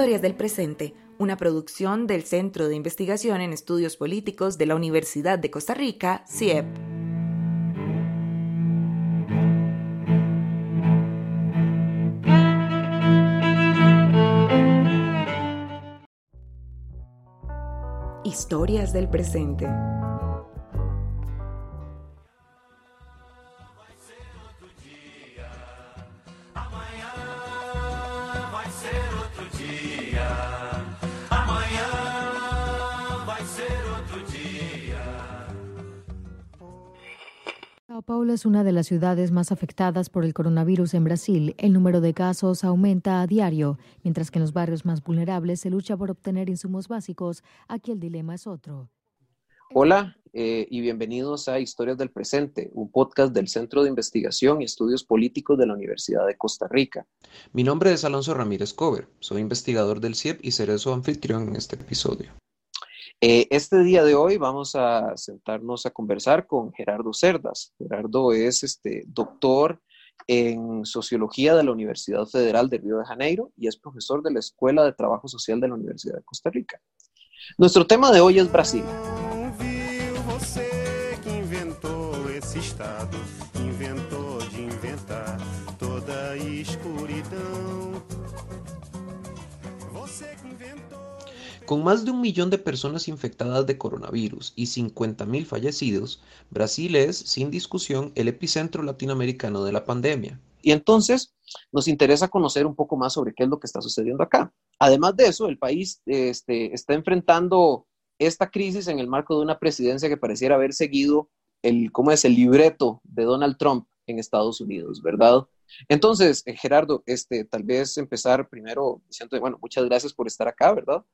Historias del Presente, una producción del Centro de Investigación en Estudios Políticos de la Universidad de Costa Rica, CIEP. Historias del Presente. Paulo es una de las ciudades más afectadas por el coronavirus en Brasil. El número de casos aumenta a diario, mientras que en los barrios más vulnerables se lucha por obtener insumos básicos. Aquí el dilema es otro. Hola eh, y bienvenidos a Historias del Presente, un podcast del Centro de Investigación y Estudios Políticos de la Universidad de Costa Rica. Mi nombre es Alonso Ramírez Cover, soy investigador del CIEP y seré su anfitrión en este episodio. Eh, este día de hoy vamos a sentarnos a conversar con Gerardo Cerdas. Gerardo es este, doctor en Sociología de la Universidad Federal de Río de Janeiro y es profesor de la Escuela de Trabajo Social de la Universidad de Costa Rica. Nuestro tema de hoy es Brasil. Con más de un millón de personas infectadas de coronavirus y 50.000 fallecidos, Brasil es, sin discusión, el epicentro latinoamericano de la pandemia. Y entonces nos interesa conocer un poco más sobre qué es lo que está sucediendo acá. Además de eso, el país este, está enfrentando esta crisis en el marco de una presidencia que pareciera haber seguido el, ¿cómo es? el libreto de Donald Trump en Estados Unidos, ¿verdad? Entonces, eh, Gerardo, este, tal vez empezar primero diciendo, bueno, muchas gracias por estar acá, ¿verdad?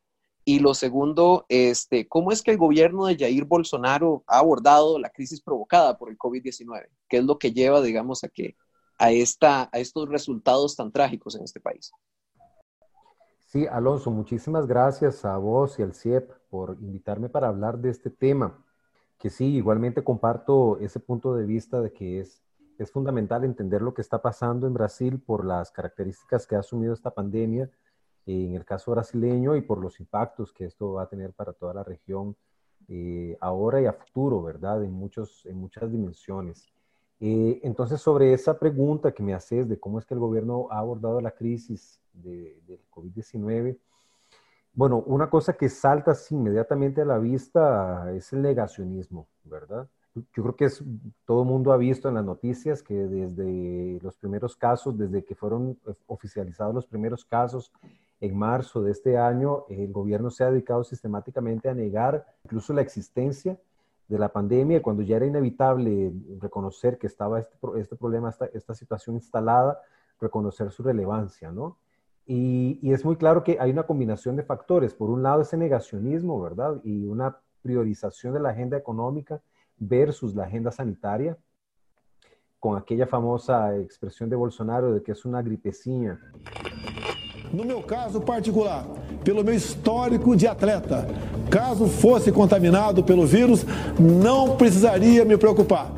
Y lo segundo, este, ¿cómo es que el gobierno de Jair Bolsonaro ha abordado la crisis provocada por el COVID-19? ¿Qué es lo que lleva, digamos, a, que, a, esta, a estos resultados tan trágicos en este país? Sí, Alonso, muchísimas gracias a vos y al CIEP por invitarme para hablar de este tema, que sí, igualmente comparto ese punto de vista de que es, es fundamental entender lo que está pasando en Brasil por las características que ha asumido esta pandemia en el caso brasileño y por los impactos que esto va a tener para toda la región eh, ahora y a futuro, ¿verdad? En, muchos, en muchas dimensiones. Eh, entonces, sobre esa pregunta que me haces de cómo es que el gobierno ha abordado la crisis de, del COVID-19, bueno, una cosa que salta así inmediatamente a la vista es el negacionismo, ¿verdad? Yo creo que es, todo el mundo ha visto en las noticias que desde los primeros casos, desde que fueron oficializados los primeros casos en marzo de este año, el gobierno se ha dedicado sistemáticamente a negar incluso la existencia de la pandemia, cuando ya era inevitable reconocer que estaba este, este problema, esta, esta, situación instalada, reconocer su relevancia, ¿no? Y, y, es muy claro que hay una combinación de factores. Por un lado, ese negacionismo, ¿verdad? Y una priorización de la agenda económica versus la agenda sanitaria, con aquella famosa expresión de Bolsonaro de que es una gripecina. No meu caso particular, pelo meu histórico de atleta, caso fosse contaminado pelo vírus, não precisaria me preocupar.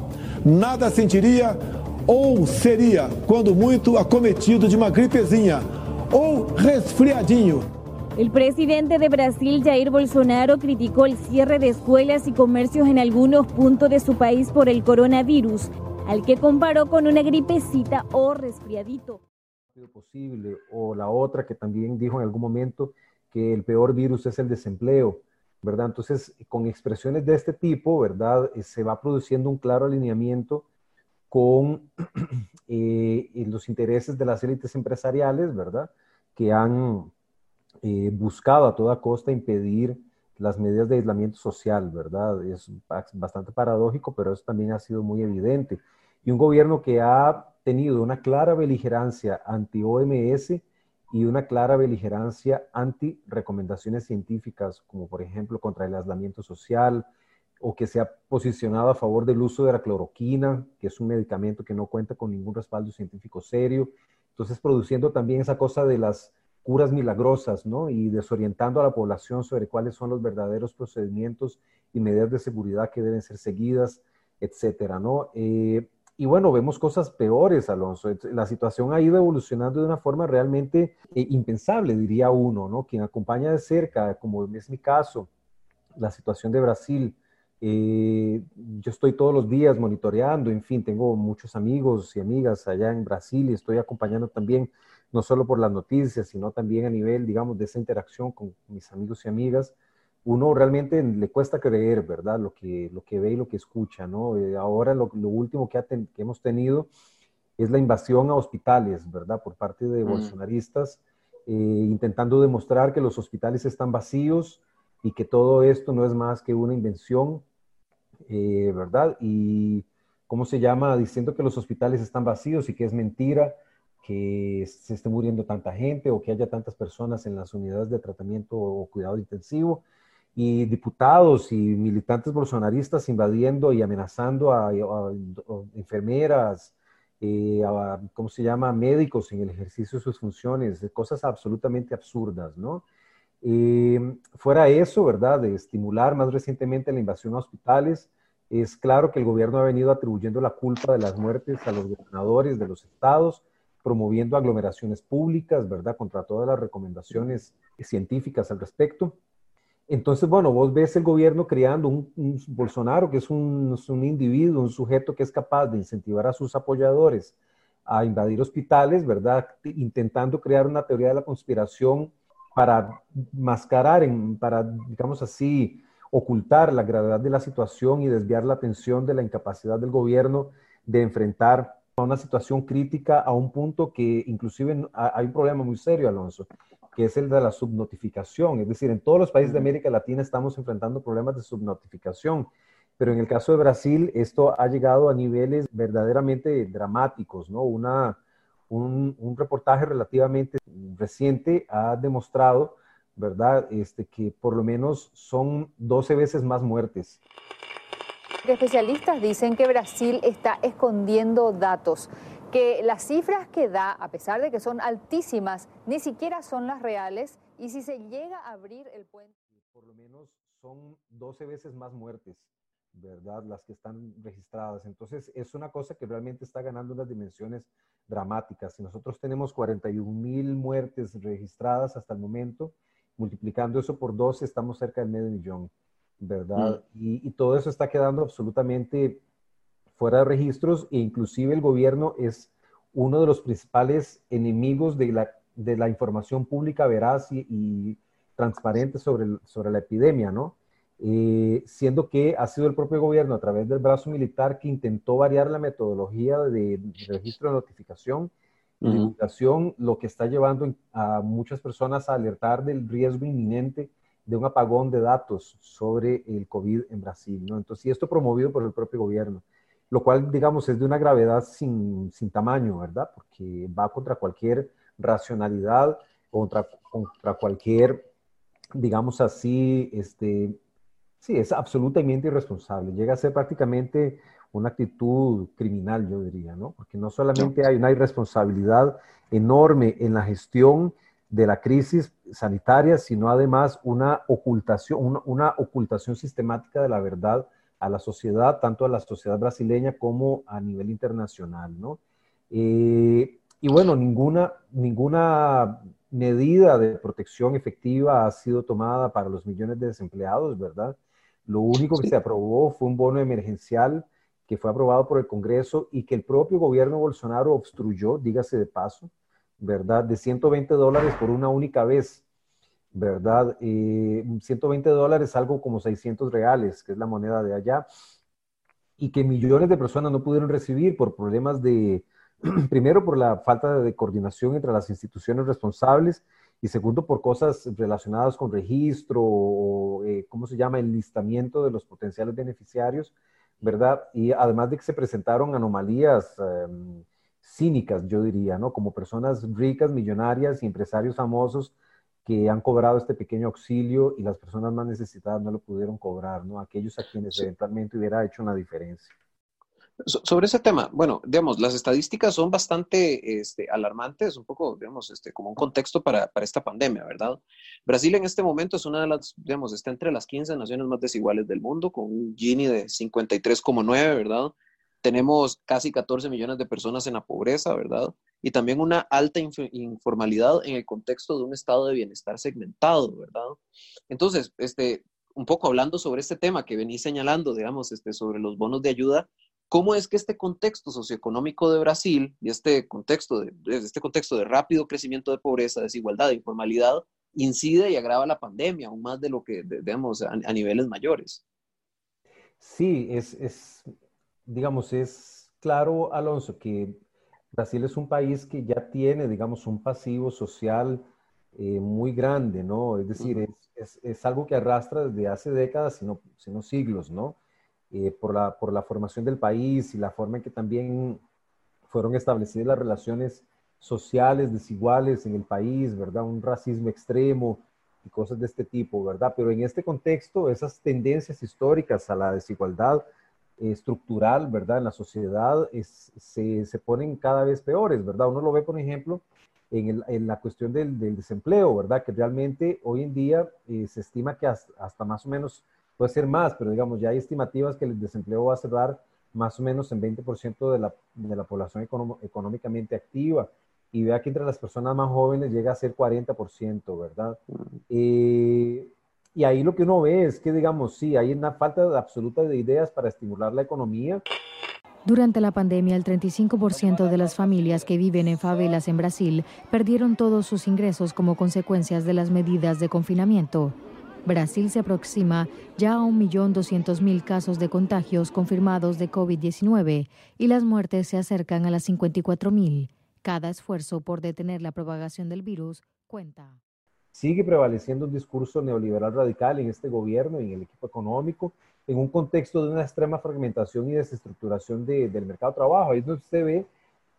Nada sentiria ou seria, quando muito, acometido de uma gripezinha ou resfriadinho. El presidente de Brasil, Jair Bolsonaro, criticó el cierre de escuelas y comercios en algunos puntos de su país por el coronavirus, al que comparó con una gripecita o resfriadito posible, o la otra que también dijo en algún momento que el peor virus es el desempleo, ¿verdad? Entonces, con expresiones de este tipo, ¿verdad? Eh, se va produciendo un claro alineamiento con eh, los intereses de las élites empresariales, ¿verdad? Que han eh, buscado a toda costa impedir las medidas de aislamiento social, ¿verdad? Es bastante paradójico, pero eso también ha sido muy evidente. Y un gobierno que ha tenido una clara beligerancia anti-OMS y una clara beligerancia anti-recomendaciones científicas, como por ejemplo contra el aislamiento social, o que se ha posicionado a favor del uso de la cloroquina, que es un medicamento que no cuenta con ningún respaldo científico serio. Entonces, produciendo también esa cosa de las curas milagrosas, ¿no? Y desorientando a la población sobre cuáles son los verdaderos procedimientos y medidas de seguridad que deben ser seguidas, etcétera, ¿no? Eh, y bueno, vemos cosas peores, Alonso. La situación ha ido evolucionando de una forma realmente eh, impensable, diría uno, ¿no? Quien acompaña de cerca, como es mi caso, la situación de Brasil. Eh, yo estoy todos los días monitoreando, en fin, tengo muchos amigos y amigas allá en Brasil y estoy acompañando también, no solo por las noticias, sino también a nivel, digamos, de esa interacción con mis amigos y amigas uno realmente le cuesta creer, ¿verdad? Lo que, lo que ve y lo que escucha, ¿no? Eh, ahora lo, último que, que, hemos tenido es la invasión a hospitales, ¿verdad? Por parte de mm. bolsonaristas, eh, intentando demostrar que los hospitales están vacíos y que todo esto no es más que una invención, eh, ¿verdad? Y, ¿cómo se llama? Diciendo que los hospitales están vacíos y que es mentira que se esté muriendo tanta gente o que haya tantas personas en las unidades de tratamiento o cuidado intensivo y diputados y militantes bolsonaristas invadiendo y amenazando a, enfermeras, eh, a, ¿cómo se llama?, médicos en el ejercicio de sus funciones, cosas absolutamente absurdas, ¿no? Eh, fuera eso, ¿verdad?, de estimular más recientemente la invasión a hospitales, es claro que el gobierno ha venido atribuyendo la culpa de las muertes a los gobernadores de los estados, promoviendo aglomeraciones públicas, ¿verdad?, contra todas las recomendaciones científicas al respecto. Entonces, bueno, vos ves el gobierno creando un, Bolsonaro, que es un, individuo, un sujeto que es capaz de incentivar a sus apoyadores a invadir hospitales, ¿verdad? Intentando crear una teoría de la conspiración para mascarar, para, digamos así, ocultar la gravedad de la situación y desviar la atención de la incapacidad del gobierno de enfrentar a una situación crítica a un punto que inclusive hay un problema muy serio, Alonso, que es el de la subnotificación. Es decir, en todos los países de América Latina estamos enfrentando problemas de subnotificación, pero en el caso de Brasil esto ha llegado a niveles verdaderamente dramáticos, ¿no? Una, un, un reportaje relativamente reciente ha demostrado, ¿verdad?, este, que por lo menos son 12 veces más muertes. Especialistas dicen que Brasil está escondiendo datos que las cifras que da, a pesar de que son altísimas, ni siquiera son las reales y si se llega a abrir el puente... Por lo menos son 12 veces más muertes, ¿verdad? Las que están registradas. Entonces es una cosa que realmente está ganando unas dimensiones dramáticas. Si nosotros tenemos 41 mil muertes registradas hasta el momento, multiplicando eso por 12, estamos cerca del medio millón, ¿verdad? Mm. Y, y todo eso está quedando absolutamente fuera de registros e inclusive el gobierno es uno de los principales enemigos de la, de la información pública veraz y, transparente sobre, sobre la epidemia, ¿no? Eh, siendo que ha sido el propio gobierno a través del brazo militar que intentó variar la metodología de, registro de notificación y divulgación, lo que está llevando a muchas personas a alertar del riesgo inminente de un apagón de datos sobre el COVID en Brasil, ¿no? Entonces, y esto promovido por el propio gobierno lo cual, digamos, es de una gravedad sin, sin tamaño, ¿verdad? Porque va contra cualquier racionalidad, contra, contra cualquier, digamos así, este, sí, es absolutamente irresponsable. Llega a ser prácticamente una actitud criminal, yo diría, ¿no? Porque no solamente hay una irresponsabilidad enorme en la gestión de la crisis sanitaria, sino además una ocultación, una, una ocultación sistemática de la verdad a la sociedad, tanto a la sociedad brasileña como a nivel internacional, ¿no? Eh, y bueno, ninguna, ninguna medida de protección efectiva ha sido tomada para los millones de desempleados, ¿verdad? Lo único que se aprobó fue un bono emergencial que fue aprobado por el Congreso y que el propio gobierno Bolsonaro obstruyó, dígase de paso, ¿verdad? De 120 dólares por una única vez. ¿Verdad? 120 dólares, algo como 600 reales, que es la moneda de allá, y que millones de personas no pudieron recibir por problemas de, primero por la falta de coordinación entre las instituciones responsables y segundo por cosas relacionadas con registro o, eh, ¿cómo se llama?, el listamiento de los potenciales beneficiarios, ¿verdad? Y además de que se presentaron anomalías em, cínicas, yo diría, ¿no? Como personas ricas, millonarias y empresarios famosos que han cobrado este pequeño auxilio y las personas más necesitadas no lo pudieron cobrar, ¿no? Aquellos a quienes eventualmente hubiera hecho una diferencia. sobre ese tema, bueno, digamos, las estadísticas son bastante este, alarmantes, un poco, digamos, este, como un contexto para, para, esta pandemia, ¿verdad? Brasil en este momento es una de las, digamos, está entre las 15 naciones más desiguales del mundo, con un Gini de 53,9, ¿verdad? Tenemos casi 14 millones de personas en la pobreza, ¿verdad? Y también una alta informalidad en el contexto de un estado de bienestar segmentado, ¿verdad? Entonces, este, un poco hablando sobre este tema que venís señalando, digamos, este, sobre los bonos de ayuda, ¿cómo es que este contexto socioeconómico de Brasil y este contexto de, este contexto de rápido crecimiento de pobreza, desigualdad e informalidad incide y agrava la pandemia aún más de lo que, digamos, a, a niveles mayores? Sí, es, es digamos, es claro, Alonso, que Brasil es un país que ya tiene, digamos, un pasivo social eh, muy grande, ¿no? Es decir, es, es, es, algo que arrastra desde hace décadas, sino, sino siglos, ¿no? Eh, por, la, por la formación del país y la forma en que también fueron establecidas las relaciones sociales desiguales en el país, ¿verdad? Un racismo extremo y cosas de este tipo, ¿verdad? Pero en este contexto, esas tendencias históricas a la desigualdad estructural, ¿verdad? En la sociedad es, se, se, ponen cada vez peores, ¿verdad? Uno lo ve, por ejemplo, en, el, en la cuestión del, del, desempleo, ¿verdad? Que realmente hoy en día eh, se estima que hasta, hasta, más o menos, puede ser más, pero digamos, ya hay estimativas que el desempleo va a cerrar más o menos en 20% de la, de la población económicamente activa. Y vea que entre las personas más jóvenes llega a ser 40%, ¿verdad? Eh, y ahí lo que uno ve es que, digamos, sí, hay una falta absoluta de ideas para estimular la economía. Durante la pandemia, el 35% de las familias que viven en favelas en Brasil perdieron todos sus ingresos como consecuencias de las medidas de confinamiento. Brasil se aproxima ya a 1.200.000 casos de contagios confirmados de COVID-19 y las muertes se acercan a las 54.000. Cada esfuerzo por detener la propagación del virus cuenta sigue prevaleciendo un discurso neoliberal radical en este gobierno y en el equipo económico, en un contexto de una extrema fragmentación y desestructuración de, del mercado de trabajo. Ahí es donde usted ve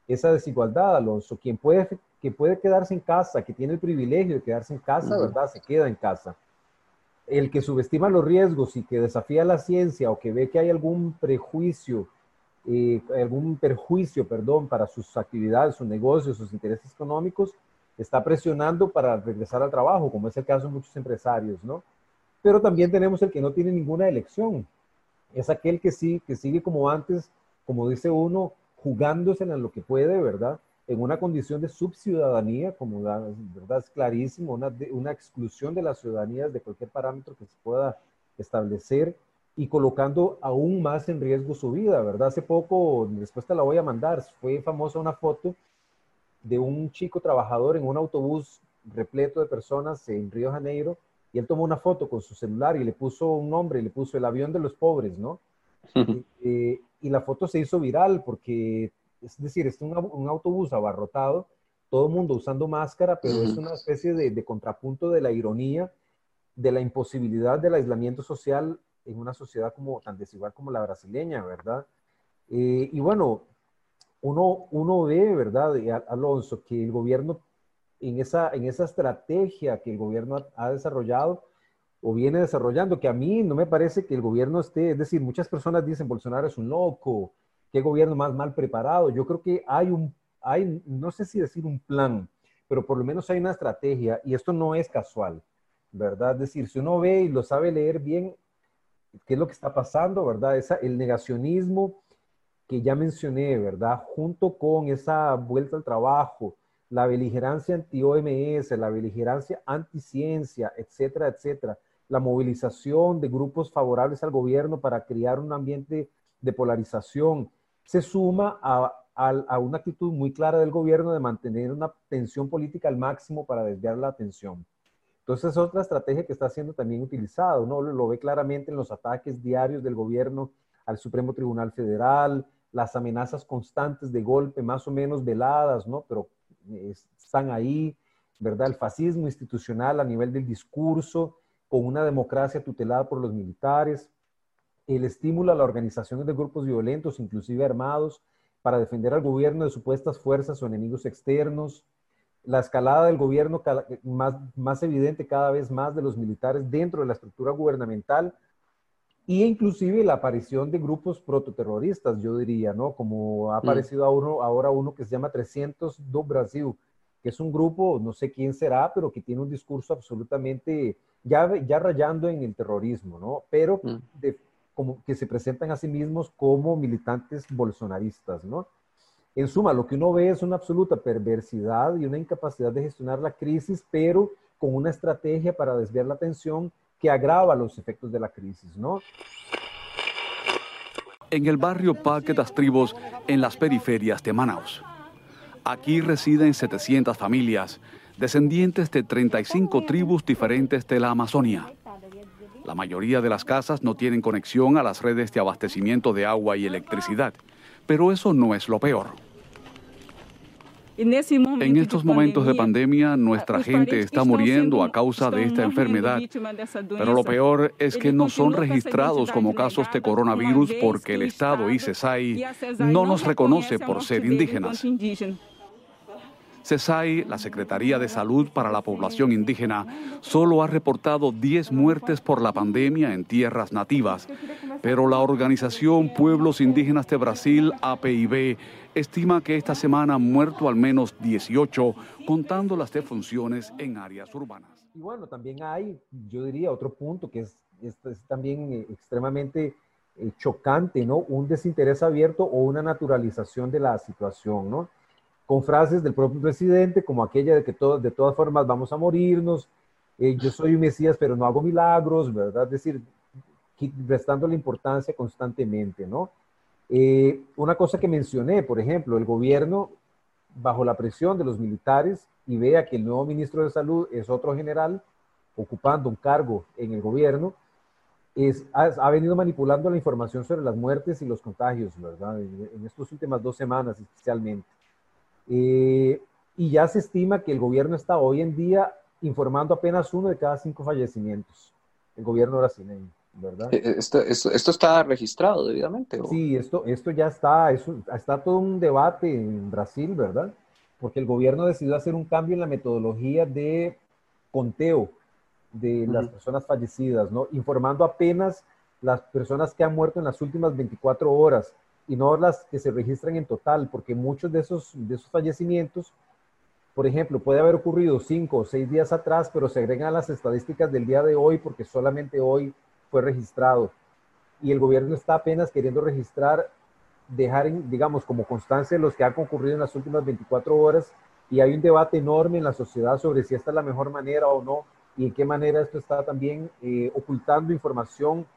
esa desigualdad, Alonso. Quien puede, que puede quedarse en casa, que tiene el privilegio de quedarse en casa, ¿verdad? Se queda en casa. El que subestima los riesgos y que desafía la ciencia o que ve que hay algún prejuicio, eh, algún perjuicio, perdón, para sus actividades, sus negocios, sus intereses económicos, está presionando para regresar al trabajo, como es el caso de muchos empresarios, ¿no? Pero también tenemos el que no tiene ninguna elección. Es aquel que sí, que sigue como antes, como dice uno, jugándose en lo que puede, ¿verdad? En una condición de subciudadanía, como verdad es clarísimo, una, una exclusión de las ciudadanías de cualquier parámetro que se pueda establecer y colocando aún más en riesgo su vida, ¿verdad? Hace poco, después te la voy a mandar, fue famosa una foto de un chico trabajador en un autobús repleto de personas en Río Janeiro y él tomó una foto con su celular y le puso un nombre, y le puso el avión de los pobres, ¿no? y, eh, y, la foto se hizo viral porque, es decir, es un, un autobús abarrotado, todo el mundo usando máscara, pero es una especie de, de, contrapunto de la ironía, de la imposibilidad del aislamiento social en una sociedad como tan desigual como la brasileña, ¿verdad? Eh, y bueno, uno, uno ve, ¿verdad, Alonso, que el gobierno, en esa, en esa estrategia que el gobierno ha, desarrollado o viene desarrollando, que a mí no me parece que el gobierno esté, es decir, muchas personas dicen Bolsonaro es un loco, qué gobierno más mal preparado. Yo creo que hay un, hay, no sé si decir un plan, pero por lo menos hay una estrategia y esto no es casual, ¿verdad? Es decir, si uno ve y lo sabe leer bien, qué es lo que está pasando, ¿verdad? Esa, el negacionismo que ya mencioné, ¿verdad? Junto con esa vuelta al trabajo, la beligerancia anti-OMS, la beligerancia anti-ciencia, etcétera, etcétera, la movilización de grupos favorables al gobierno para crear un ambiente de polarización, se suma a, a, una actitud muy clara del gobierno de mantener una tensión política al máximo para desviar la atención. Entonces es otra estrategia que está siendo también utilizada. Uno lo ve claramente en los ataques diarios del gobierno al Supremo Tribunal Federal, las amenazas constantes de golpe, más o menos veladas, ¿no? Pero eh, están ahí, ¿verdad? El fascismo institucional a nivel del discurso, con una democracia tutelada por los militares, el estímulo a la organización de grupos violentos, inclusive armados, para defender al gobierno de supuestas fuerzas o enemigos externos, la escalada del gobierno más, más evidente cada vez más de los militares dentro de la estructura gubernamental, y inclusive la aparición de grupos prototerroristas, yo diría, ¿no? Como ha mm. aparecido ahora uno que se llama 300 do Brasil, que es un grupo, no sé quién será, pero que tiene un discurso absolutamente, ya, ya rayando en el terrorismo, ¿no? Pero mm. como, que se presentan a sí mismos como militantes bolsonaristas, ¿no? En suma, lo que uno ve es una absoluta perversidad y una incapacidad de gestionar la crisis, pero con una estrategia para desviar la atención que agrava los efectos de la crisis, ¿no? En el barrio Parque Tribos, en las periferias de Manaus. Aquí residen 700 familias, descendientes de 35 tribus diferentes de la Amazonia. La mayoría de las casas no tienen conexión a las redes de abastecimiento de agua y electricidad, pero eso no es lo peor. En estos momentos de pandemia, nuestra gente está muriendo a causa de esta enfermedad, pero lo peor es que no son registrados como casos de coronavirus porque el Estado y CESAI no nos reconoce por ser indígenas. CESAI, la Secretaría de Salud para la Población Indígena, solo ha reportado 10 muertes por la pandemia en tierras nativas, pero la organización Pueblos Indígenas de Brasil, APIB, estima que esta semana han muerto al menos 18, contando las defunciones en áreas urbanas. Y bueno, también hay, yo diría, otro punto que es, también eh, extremadamente eh, chocante, ¿no? Un desinterés abierto o una naturalización de la situación, ¿no? Con frases del propio presidente, como aquella de que de todas formas vamos a morirnos, eh, yo soy un Mesías, pero no hago milagros, ¿verdad? Es decir, restando la importancia constantemente, ¿no? Eh, una cosa que mencioné, por ejemplo, el gobierno, bajo la presión de los militares, y vea que el nuevo ministro de Salud es otro general ocupando un cargo en el gobierno, es, ha, venido manipulando la información sobre las muertes y los contagios, ¿verdad? En, estas últimas dos semanas especialmente. Eh, y ya se estima que el gobierno está hoy en día informando apenas uno de cada cinco fallecimientos, el gobierno brasileño. ¿verdad? Eh, esto, esto, esto, está registrado debidamente. Sí, esto, esto ya está, eso, está todo un debate en Brasil, ¿verdad? Porque el gobierno decidió hacer un cambio en la metodología de conteo de las personas fallecidas, ¿no? Informando apenas las personas que han muerto en las últimas 24 horas y no las que se registran en total, porque muchos de esos, de esos fallecimientos, por ejemplo, puede haber ocurrido cinco o seis días atrás, pero se agregan a las estadísticas del día de hoy porque solamente hoy fue registrado. Y el gobierno está apenas queriendo registrar, dejar, digamos, como constancia los que han concurrido en las últimas 24 horas y hay un debate enorme en la sociedad sobre si esta es la mejor manera o no y en qué manera esto está también eh, ocultando información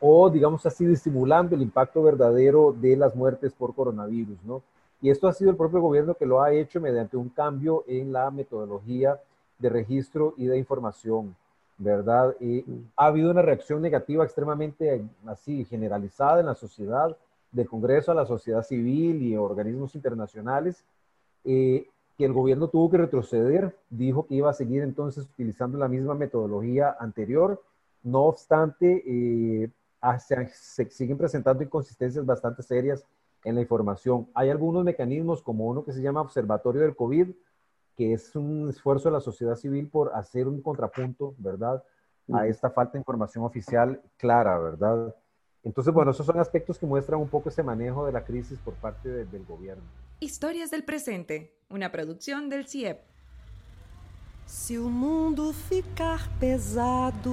o, digamos así, disimulando el impacto verdadero de las muertes por coronavirus, ¿no? Y esto ha sido el propio gobierno que lo ha hecho mediante un cambio en la metodología de registro y de información. ¿verdad? Y ha habido una reacción negativa extremadamente así generalizada en la sociedad, del Congreso a la sociedad civil y organismos internacionales, eh, que el gobierno tuvo que retroceder, dijo que iba a seguir entonces utilizando la misma metodología anterior, no obstante, eh, ah, se, siguen presentando inconsistencias bastante serias en la información. Hay algunos mecanismos como uno que se llama Observatorio del COVID, que es un esfuerzo de la sociedad civil por hacer un contrapunto, ¿verdad? A esta falta de información oficial clara, ¿verdad? Entonces, bueno, esos son aspectos que muestran un poco ese manejo de la crisis por parte del gobierno. Historias del presente, una producción del CIEP. Si o mundo ficar pesado,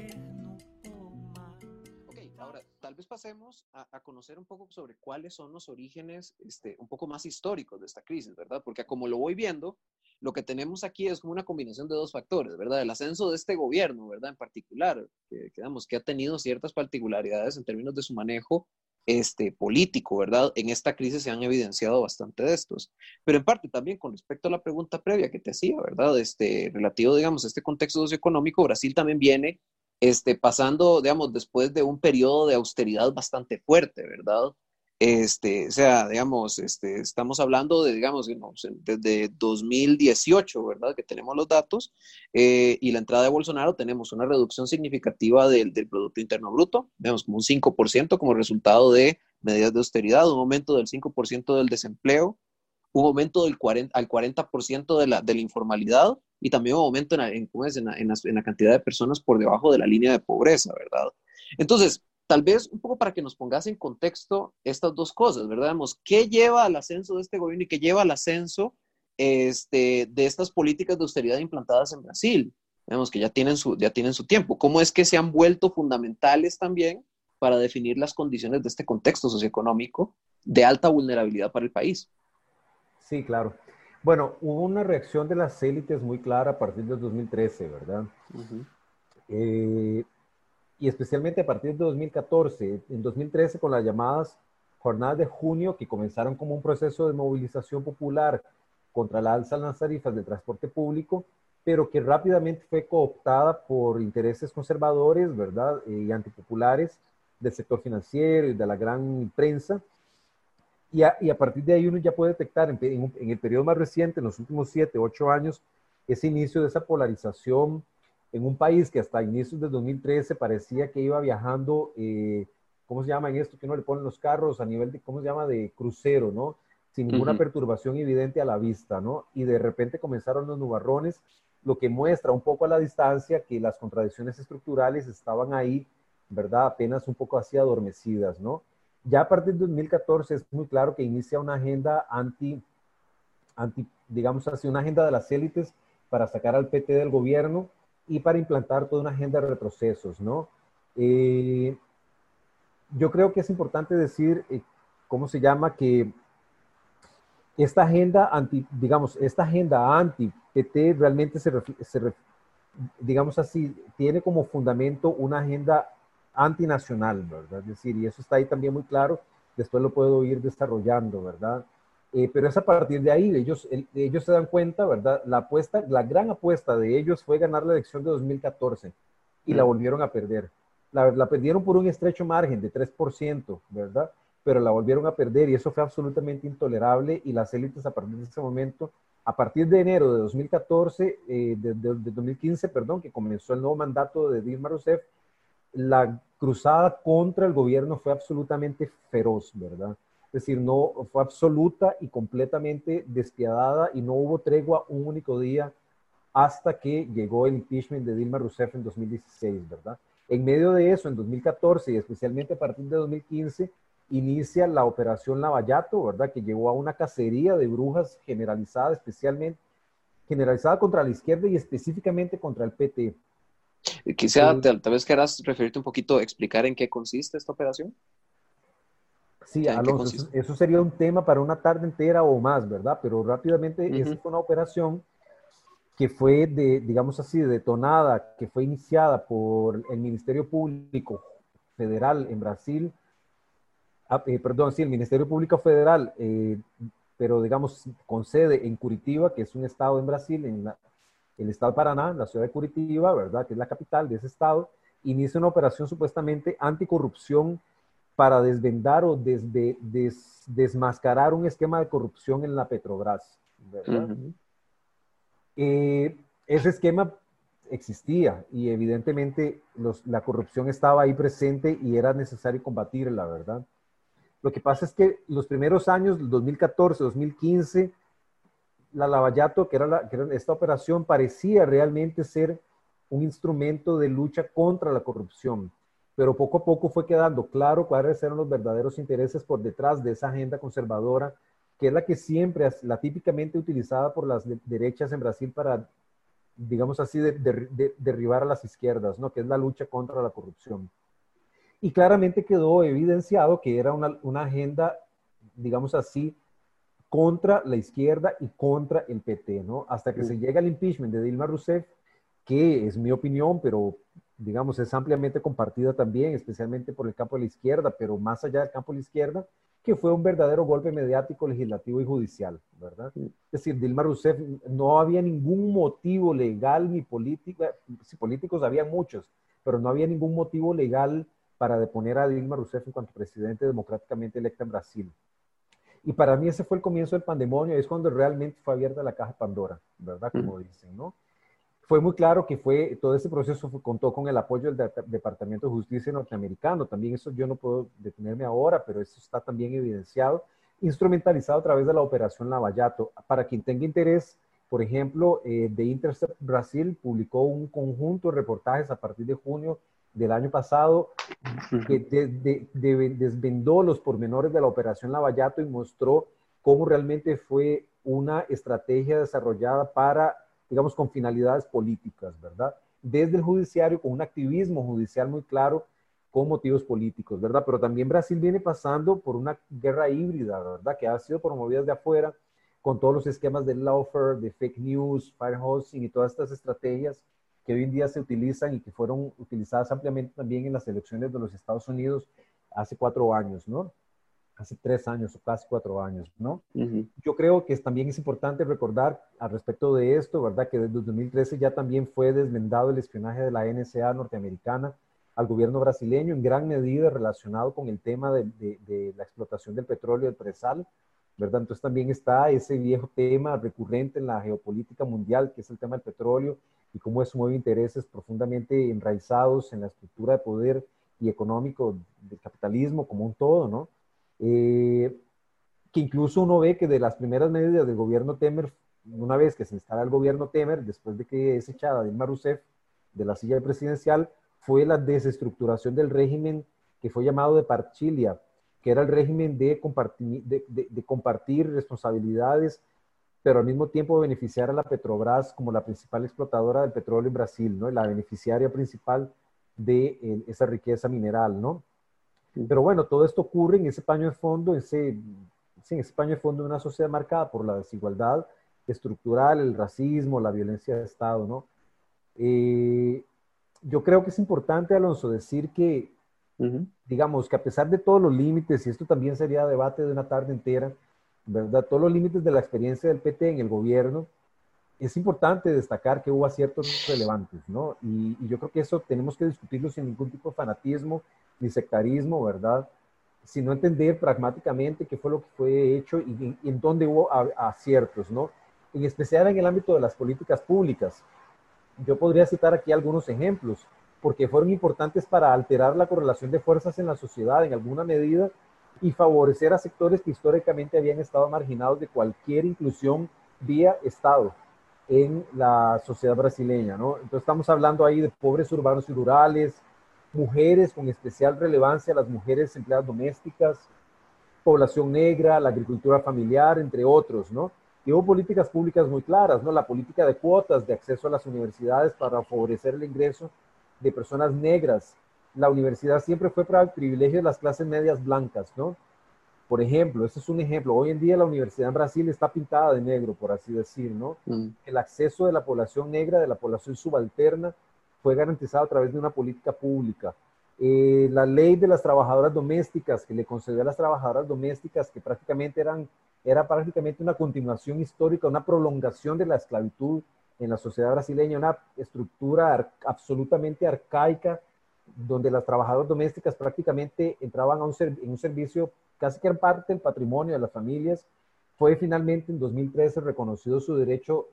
tal vez pasemos a, a, conocer un poco sobre cuáles son los orígenes este, un poco más históricos de esta crisis, ¿verdad? Porque como lo voy viendo, lo que tenemos aquí es como una combinación de dos factores, ¿verdad? El ascenso de este gobierno, ¿verdad? En particular, que, digamos, que ha tenido ciertas particularidades en términos de su manejo este, político, ¿verdad? En esta crisis se han evidenciado bastante de estos. Pero en parte también con respecto a la pregunta previa que te hacía, ¿verdad? Este, relativo, digamos, a este contexto socioeconómico, Brasil también viene este, pasando, digamos, después de un periodo de austeridad bastante fuerte, ¿verdad? Este, o sea, digamos, este, estamos hablando de, digamos, desde 2018, ¿verdad? Que tenemos los datos, eh, y la entrada de Bolsonaro tenemos una reducción significativa del, del, Producto Interno Bruto, vemos como un 5% como resultado de medidas de austeridad, un aumento del 5% del desempleo, un aumento del 40, al 40% de la, de la informalidad y también un aumento en, en, en, la cantidad de personas por debajo de la línea de pobreza, ¿verdad? Entonces, tal vez un poco para que nos pongas en contexto estas dos cosas, ¿verdad? ¿Qué lleva al ascenso de este gobierno y qué lleva al ascenso este, de estas políticas de austeridad implantadas en Brasil? Vemos que ya tienen, su, ya tienen su tiempo. ¿Cómo es que se han vuelto fundamentales también para definir las condiciones de este contexto socioeconómico de alta vulnerabilidad para el país? Sí, claro. Bueno, hubo una reacción de las élites muy clara a partir del 2013, ¿verdad? Uh -huh y especialmente a partir de 2014, en 2013 con las llamadas jornadas de junio que comenzaron como un proceso de movilización popular contra la alza en las tarifas del transporte público, pero que rápidamente fue cooptada por intereses conservadores, ¿verdad? Eh, y antipopulares del sector financiero y de la gran prensa. Y a, y a partir de ahí uno ya puede detectar en, en, en, el periodo más reciente, en los últimos siete, ocho años, ese inicio de esa polarización en un país que hasta inicios de 2013 parecía que iba viajando, eh, ¿cómo se llama en esto? Que no le ponen los carros a nivel de, ¿cómo se llama? De crucero, ¿no? Sin ninguna uh -huh. perturbación evidente a la vista, ¿no? Y de repente comenzaron los nubarrones, lo que muestra un poco a la distancia que las contradicciones estructurales estaban ahí, ¿verdad? Apenas un poco así adormecidas, ¿no? Ya a partir de 2014 es muy claro que inicia una agenda anti, anti digamos así, una agenda de las élites para sacar al PT del gobierno, y para implantar toda una agenda de retrocesos, ¿no? Eh, yo creo que es importante decir, eh, ¿cómo se llama? Que esta agenda anti, digamos, esta agenda anti-PT realmente se, se, digamos así, tiene como fundamento una agenda antinacional, ¿verdad? Es decir, y eso está ahí también muy claro, después lo puedo ir desarrollando, ¿verdad? Eh, pero es a partir de ahí, ellos, el, ellos se dan cuenta, ¿verdad? La apuesta, la gran apuesta de ellos fue ganar la elección de 2014 y mm. la volvieron a perder. La, la, perdieron por un estrecho margen de 3%, ¿verdad? Pero la volvieron a perder y eso fue absolutamente intolerable y las élites a partir de ese momento, a partir de enero de 2014, eh, de, de, de 2015, perdón, que comenzó el nuevo mandato de Dilma Rousseff, la cruzada contra el gobierno fue absolutamente feroz, ¿verdad? Es decir, no fue absoluta y completamente despiadada y no hubo tregua un único día hasta que llegó el impeachment de Dilma Rousseff en 2016, ¿verdad? En medio de eso, en 2014 y especialmente a partir de 2015, inicia la operación Lavallato, ¿verdad? Que llevó a una cacería de brujas generalizada, especialmente generalizada contra la izquierda y específicamente contra el PT. Quisiera, tal, tal vez quieras referirte un poquito, explicar en qué consiste esta operación. Sí, Alonso, eso, eso, sería un tema para una tarde entera o más, ¿verdad? Pero rápidamente, uh -huh. esa fue una operación que fue, de, digamos así, detonada, que fue iniciada por el Ministerio Público Federal en Brasil, ah, eh, perdón, sí, el Ministerio Público Federal, eh, pero digamos con sede en Curitiba, que es un estado en Brasil, en la, el estado de Paraná, la ciudad de Curitiba, ¿verdad? Que es la capital de ese estado, inicia una operación supuestamente anticorrupción para desvendar o desde, des, desmascarar un esquema de corrupción en la Petrobras. ¿verdad? Uh -huh. eh, ese esquema existía y evidentemente los, la corrupción estaba ahí presente y era necesario combatirla, ¿verdad? Lo que pasa es que los primeros años, 2014, 2015, la Lavallato, que era, que esta operación, parecía realmente ser un instrumento de lucha contra la corrupción pero poco a poco fue quedando claro cuáles eran los verdaderos intereses por detrás de esa agenda conservadora, que es la que siempre, la típicamente utilizada por las de derechas en Brasil para, digamos así, de, de, de, derribar a las izquierdas, ¿no? que es la lucha contra la corrupción. Y claramente quedó evidenciado que era una agenda, digamos así, contra la izquierda y contra el PT, ¿no? Hasta que -huh. se llega al impeachment de Dilma Rousseff, que es mi opinión, pero digamos, es ampliamente compartida también, especialmente por el campo de la izquierda, pero más allá del campo de la izquierda, que fue un verdadero golpe mediático, legislativo y judicial, ¿verdad? Es decir, Dilma Rousseff no había ningún motivo legal ni político, si políticos había muchos, pero no había ningún motivo legal para deponer a Dilma Rousseff en cuanto presidente democráticamente electa en Brasil. Y para mí ese fue el comienzo del pandemonio, es cuando realmente fue abierta la caja Pandora, ¿verdad? Como dicen, ¿no? Fue muy claro que fue, todo ese proceso contó con el apoyo del Departamento de Justicia norteamericano, también eso yo no puedo detenerme ahora, pero eso está también evidenciado, instrumentalizado a través de la operación Lavallato. Para quien tenga interés, por ejemplo, eh, The Intercept Brasil publicó un conjunto de reportajes a partir de junio del año pasado que desvendó los pormenores de la operación Lavallato y mostró cómo realmente fue una estrategia desarrollada para, digamos, con finalidades políticas, ¿verdad? Desde el judiciario, con un activismo judicial muy claro, con motivos políticos, ¿verdad? Pero también Brasil viene pasando por una guerra híbrida, ¿verdad? Que ha sido promovida de afuera, con todos los esquemas de lawfare, de fake news, firehosting y todas estas estrategias que hoy en día se utilizan y que fueron utilizadas ampliamente también en las elecciones de los Estados Unidos hace cuatro años, ¿no? Hace tres años o casi cuatro años, ¿no? Yo creo que también es importante recordar al respecto de esto, ¿verdad? Que desde 2013 ya también fue desmendado el espionaje de la NSA norteamericana al gobierno brasileño, en gran medida relacionado con el tema de, de la explotación del petróleo del presal, ¿verdad? Entonces también está ese viejo tema recurrente en la geopolítica mundial, que es el tema del petróleo y cómo eso mueve intereses profundamente enraizados en la estructura de poder y económico del capitalismo como un todo, ¿no? Eh, que incluso uno ve que de las primeras medidas del gobierno Temer, una vez que se instala el gobierno Temer, después de que es echada Dilma Rousseff de la silla presidencial, fue la desestructuración del régimen que fue llamado de Parchilia, que era el régimen de compartir, de, de compartir responsabilidades pero al mismo tiempo beneficiar a la Petrobras como la principal explotadora del petróleo en Brasil, ¿no? La beneficiaria principal de eh, esa riqueza mineral, ¿no? Pero bueno, todo esto ocurre en ese paño de fondo, ese, en ese paño de fondo de una sociedad marcada por la desigualdad estructural, el racismo, la violencia de Estado, ¿no? Eh, yo creo que es importante, Alonso, decir que, digamos, que a pesar de todos los límites, y esto también sería debate de una tarde entera, ¿verdad? Todos los límites de la experiencia del PT en el gobierno, es importante destacar que hubo aciertos relevantes, ¿no? Y, yo creo que eso tenemos que discutirlo sin ningún tipo de fanatismo ni sectarismo, ¿verdad? Sino entender pragmáticamente qué fue lo que fue hecho y, en dónde hubo aciertos, ¿no? En especial en el ámbito de las políticas públicas. Yo podría citar aquí algunos ejemplos, porque fueron importantes para alterar la correlación de fuerzas en la sociedad en alguna medida y favorecer a sectores que históricamente habían estado marginados de cualquier inclusión vía Estado en la sociedad brasileña, ¿no? Entonces estamos hablando ahí de pobres urbanos y rurales, mujeres con especial relevancia, las mujeres empleadas domésticas, población negra, la agricultura familiar, entre otros, ¿no? Y hubo políticas públicas muy claras, ¿no? La política de cuotas de acceso a las universidades para favorecer el ingreso de personas negras la universidad siempre fue para el privilegio de las clases medias blancas, ¿no? Por ejemplo, este es un ejemplo. Hoy en día la universidad en Brasil está pintada de negro, por así decir, ¿no? Mm. El acceso de la población negra, de la población subalterna, fue garantizado a través de una política pública. Eh, la ley de las trabajadoras domésticas, que le concedió a las trabajadoras domésticas, que prácticamente eran, era prácticamente una continuación histórica, una prolongación de la esclavitud en la sociedad brasileña, una estructura absolutamente arcaica donde las trabajadoras domésticas prácticamente entraban a un en un servicio casi que en parte del patrimonio de las familias, fue finalmente en 2013 reconocido su derecho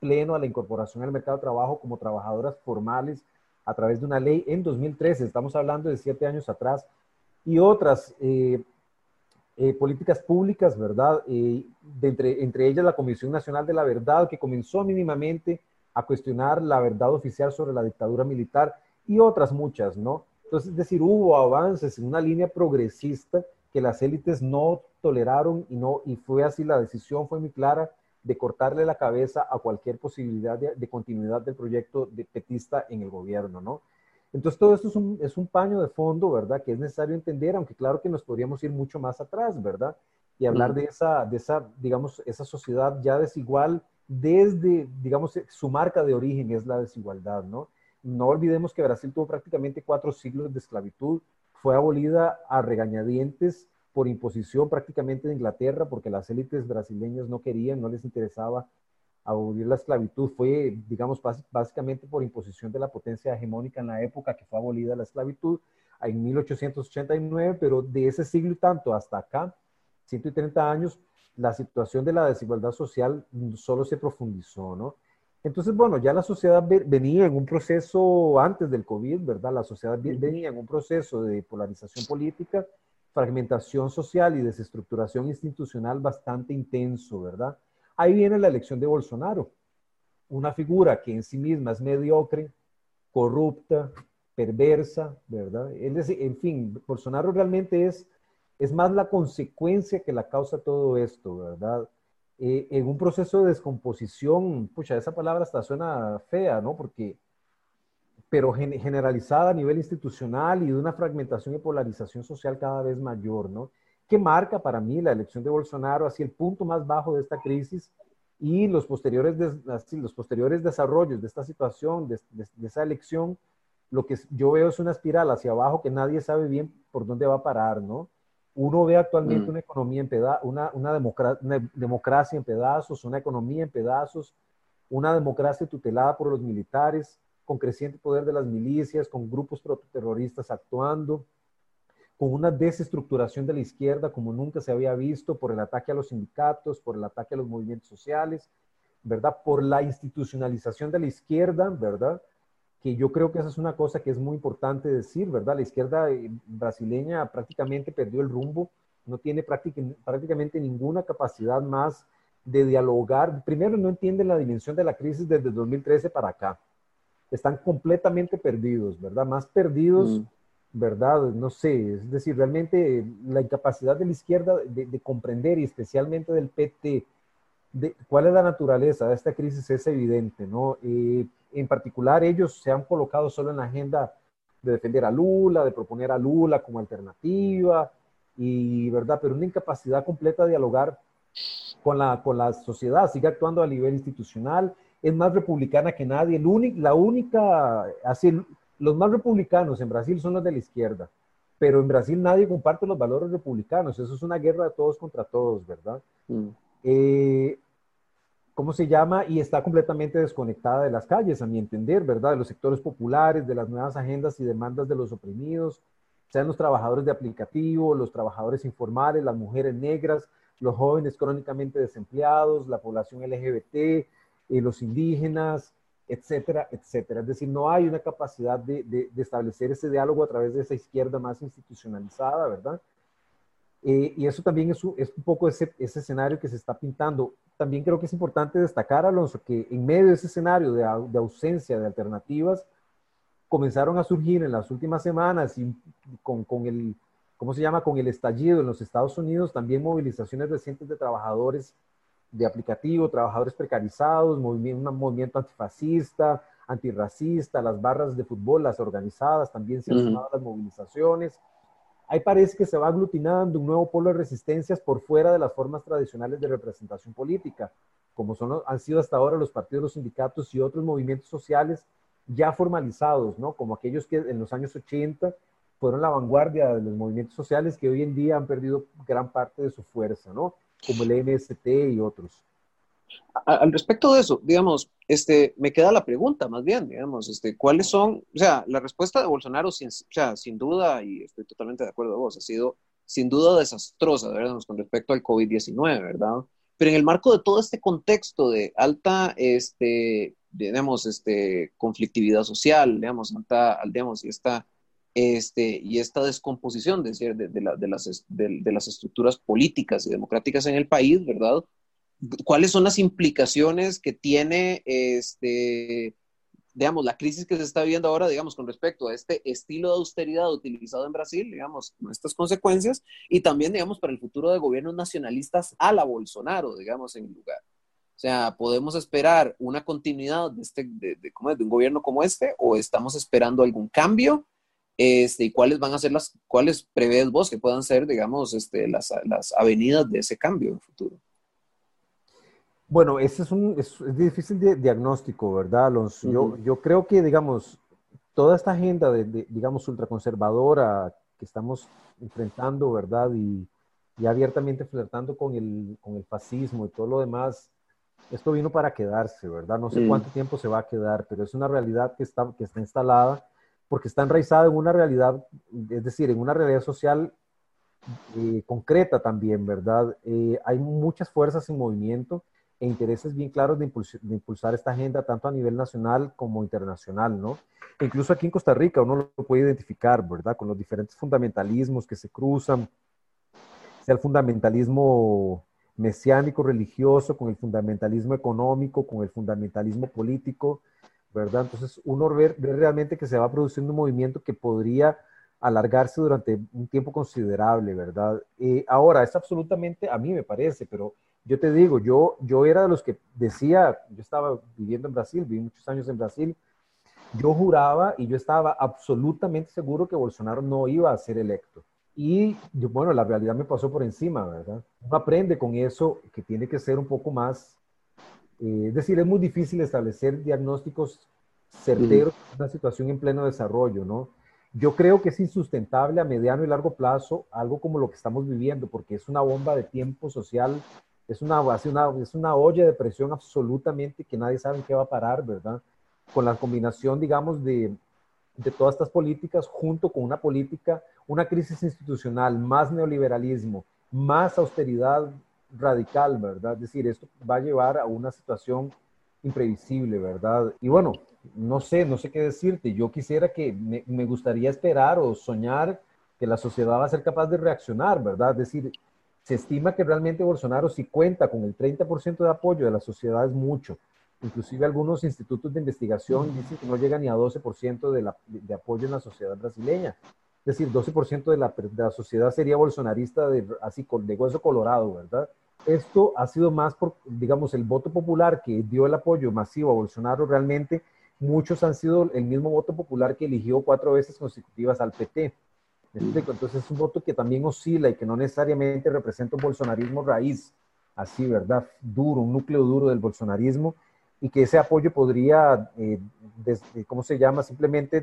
pleno a la incorporación al mercado de trabajo como trabajadoras formales a través de una ley en 2013, estamos hablando de siete años atrás, y otras eh, eh, políticas públicas, ¿verdad? Eh, de entre, entre ellas la Comisión Nacional de la Verdad, que comenzó mínimamente a cuestionar la verdad oficial sobre la dictadura militar y otras muchas, ¿no? Entonces, es decir, hubo avances en una línea progresista que las élites no toleraron y, no, y fue así, la decisión fue muy clara de cortarle la cabeza a cualquier posibilidad de, continuidad del proyecto de petista en el gobierno, ¿no? Entonces, todo esto es un, es un paño de fondo, ¿verdad? Que es necesario entender, aunque claro que nos podríamos ir mucho más atrás, ¿verdad? Y hablar de, esa, de esa, digamos, esa sociedad ya desigual desde, digamos, su marca de origen es la desigualdad, ¿no? No olvidemos que Brasil tuvo prácticamente cuatro siglos de esclavitud, fue abolida a regañadientes por imposición prácticamente de Inglaterra, porque las élites brasileñas no querían, no les interesaba abolir la esclavitud. Fue, digamos, básicamente por imposición de la potencia hegemónica en la época que fue abolida la esclavitud en 1889, pero de ese siglo y tanto hasta acá, 130 años, la situación de la desigualdad social solo se profundizó, ¿no? Entonces, bueno, ya la sociedad venía en un proceso antes del COVID, ¿verdad? La sociedad venía en un proceso de polarización política, fragmentación social y desestructuración institucional bastante intenso, ¿verdad? Ahí viene la elección de Bolsonaro, una figura que en sí misma es mediocre, corrupta, perversa, ¿verdad? Él es, en fin, Bolsonaro realmente es, es más la consecuencia que la causa de todo esto, ¿verdad? Eh, en un proceso de descomposición, pucha, esa palabra hasta suena fea, ¿no? Porque, pero generalizada a nivel institucional y de una fragmentación y polarización social cada vez mayor, ¿no? Que marca para mí la elección de Bolsonaro hacia el punto más bajo de esta crisis y los posteriores, los posteriores desarrollos de esta situación, de, de esa elección, lo que yo veo es una espiral hacia abajo que nadie sabe bien por dónde va a parar, ¿no? Uno ve actualmente mm. una economía en pedazos, una, una, democracia en pedazos, una economía en pedazos, una democracia tutelada por los militares, con creciente poder de las milicias, con grupos prototerroristas actuando, con una desestructuración de la izquierda como nunca se había visto por el ataque a los sindicatos, por el ataque a los movimientos sociales, ¿verdad? Por la institucionalización de la izquierda, ¿verdad? que yo creo que esa es una cosa que es muy importante decir, ¿verdad? La izquierda eh, brasileña prácticamente perdió el rumbo, no tiene prácticamente ninguna capacidad más de dialogar. Primero, no entienden la dimensión de la crisis desde 2013 para acá. Están completamente perdidos, ¿verdad? Más perdidos, mm. ¿Verdad? No sé, es decir, realmente la incapacidad de la izquierda de, comprender y especialmente del PT de, cuál es la naturaleza de esta crisis es evidente, ¿no? Eh, en particular ellos se han colocado solo en la agenda de defender a Lula, de proponer a Lula como alternativa, y verdad, pero una incapacidad completa de dialogar con la, con la sociedad, sigue actuando a nivel institucional, es más republicana que nadie, la única, así, los más republicanos en Brasil son los de la izquierda, pero en Brasil nadie comparte los valores republicanos, eso es una guerra de todos contra todos, ¿verdad? Mm. Eh, ¿cómo se llama? Y está completamente desconectada de las calles, a mi entender, ¿verdad? De los sectores populares, de las nuevas agendas y demandas de los oprimidos, sean los trabajadores de aplicativo, los trabajadores informales, las mujeres negras, los jóvenes crónicamente desempleados, la población LGBT, eh, los indígenas, etcétera, etcétera. Es decir, no hay una capacidad de, de establecer ese diálogo a través de esa izquierda más institucionalizada, ¿verdad? Eh, y eso también es, un poco ese, ese, escenario que se está pintando. También creo que es importante destacar, Alonso, que en medio de ese escenario de, ausencia de alternativas, comenzaron a surgir en las últimas semanas y con, con, el, ¿cómo se llama? Con el estallido en los Estados Unidos, también movilizaciones recientes de trabajadores de aplicativo, trabajadores precarizados, movimiento, un movimiento antifascista, antirracista, las barras de fútbol, las organizadas, también se han sumado las movilizaciones ahí parece que se va aglutinando un nuevo polo de resistencias por fuera de las formas tradicionales de representación política, como son, han sido hasta ahora los partidos, los sindicatos y otros movimientos sociales ya formalizados, ¿no? Como aquellos que en los años 80 fueron la vanguardia de los movimientos sociales que hoy en día han perdido gran parte de su fuerza, ¿no? Como el MST y otros al respecto de eso, digamos, este, me queda la pregunta más bien, digamos, este, ¿cuáles son, o sea, la respuesta de Bolsonaro, sin, o sea, sin duda, y estoy totalmente de acuerdo con vos, ha sido sin duda desastrosa, ¿verdad? Con respecto al COVID-19, ¿verdad? Pero en el marco de todo este contexto de alta, este, digamos, este, conflictividad social, digamos, alta, digamos, y esta, este, y esta descomposición de, de, de, la, de las, estructuras políticas y democráticas en el país, ¿verdad? cuáles son las implicaciones que tiene este, digamos, la crisis que se está viviendo ahora, digamos, con respecto a este estilo de austeridad utilizado en Brasil, digamos, estas consecuencias, y también, digamos, para el futuro de gobiernos nacionalistas a la Bolsonaro, digamos, en el lugar. O sea, ¿podemos esperar una continuidad de, este, de, de, de un gobierno como este o estamos esperando algún cambio? Este, ¿Y cuáles van a ser las, cuáles prevés vos que puedan ser, digamos, este, las, las avenidas de ese cambio en el futuro? Bueno, ese es un es, difícil de diagnóstico, ¿verdad, Alonso? yo, yo creo que, digamos, toda esta agenda, de, digamos, ultraconservadora que estamos enfrentando, ¿verdad? Y, y abiertamente flertando con el, con el fascismo y todo lo demás, esto vino para quedarse, ¿verdad? No sé mm. cuánto tiempo se va a quedar, pero es una realidad que está, que está instalada porque está enraizada en una realidad, es decir, en una realidad social eh, concreta también, ¿verdad? Eh, hay muchas fuerzas en movimiento e intereses bien claros de, de, impulsar esta agenda tanto a nivel nacional como internacional, ¿no? E incluso aquí en Costa Rica uno lo puede identificar, ¿verdad? Con los diferentes fundamentalismos que se cruzan, sea el fundamentalismo mesiánico religioso, con el fundamentalismo económico, con el fundamentalismo político, ¿verdad? Entonces uno ve, realmente que se va produciendo un movimiento que podría alargarse durante un tiempo considerable, ¿verdad? Eh, ahora, es absolutamente, a mí me parece, pero yo te digo, yo, yo era de los que decía, yo estaba viviendo en Brasil, viví muchos años en Brasil, yo juraba y yo estaba absolutamente seguro que Bolsonaro no iba a ser electo. Y bueno, la realidad me pasó por encima, ¿verdad? Uno aprende con eso que tiene que ser un poco más, eh, es decir, es muy difícil establecer diagnósticos certeros de una situación en pleno desarrollo, ¿no? Yo creo que es insustentable a mediano y largo plazo algo como lo que estamos viviendo, porque es una bomba de tiempo social, es una, una, es una olla de presión absolutamente que nadie sabe en qué va a parar, ¿verdad? Con la combinación, digamos, de, de todas estas políticas junto con una política, una crisis institucional, más neoliberalismo, más austeridad radical, ¿verdad? Es decir, esto va a llevar a una situación imprevisible, ¿verdad? Y bueno, no sé, no sé qué decirte. Yo quisiera que me, gustaría esperar o soñar que la sociedad va a ser capaz de reaccionar, ¿verdad? Es decir, se estima que realmente Bolsonaro si cuenta con el 30% de apoyo de la sociedad es mucho. Inclusive algunos institutos de investigación dicen que no llega ni a 12% de, de, apoyo en la sociedad brasileña. Es decir, 12% de la, de la sociedad sería bolsonarista de, así de hueso colorado, ¿verdad? Esto ha sido más por, digamos, el voto popular que dio el apoyo masivo a Bolsonaro. Realmente muchos han sido el mismo voto popular que eligió cuatro veces consecutivas al PT. Entonces es un voto que también oscila y que no necesariamente representa un bolsonarismo raíz, así, ¿verdad? Duro, un núcleo duro del bolsonarismo, y que ese apoyo podría, eh, eh, ¿cómo se llama? Simplemente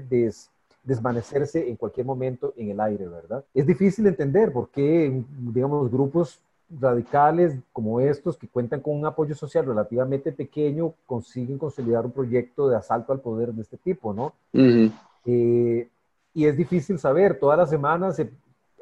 desvanecerse en cualquier momento en el aire, ¿verdad? Es difícil entender por qué, digamos, grupos radicales como estos, que cuentan con un apoyo social relativamente pequeño, consiguen consolidar un proyecto de asalto al poder de este tipo, ¿no? Eh, y es difícil saber, todas las semanas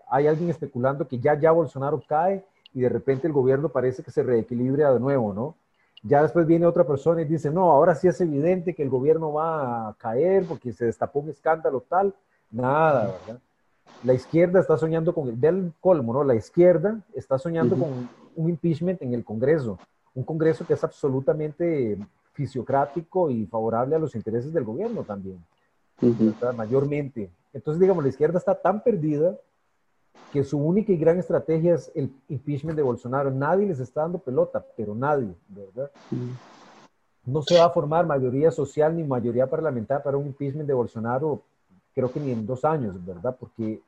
hay alguien especulando que ya, ya Bolsonaro cae y de repente el gobierno parece que se reequilibra de nuevo, ¿no? Ya después viene otra persona y dice, no, ahora sí es evidente que el gobierno va a caer porque se destapó un escándalo tal. Nada, ¿verdad? La izquierda está soñando con el del colmo, ¿no? La izquierda está soñando con un impeachment en el Congreso, un Congreso que es absolutamente fisiocrático y favorable a los intereses del gobierno también, mayormente. Entonces, digamos, la izquierda está tan perdida que su única y gran estrategia es el impeachment de Bolsonaro. Nadie les está dando pelota, pero nadie, ¿verdad? No se va a formar mayoría social ni mayoría parlamentaria para un impeachment de Bolsonaro, creo que ni en dos años, ¿verdad? Porque,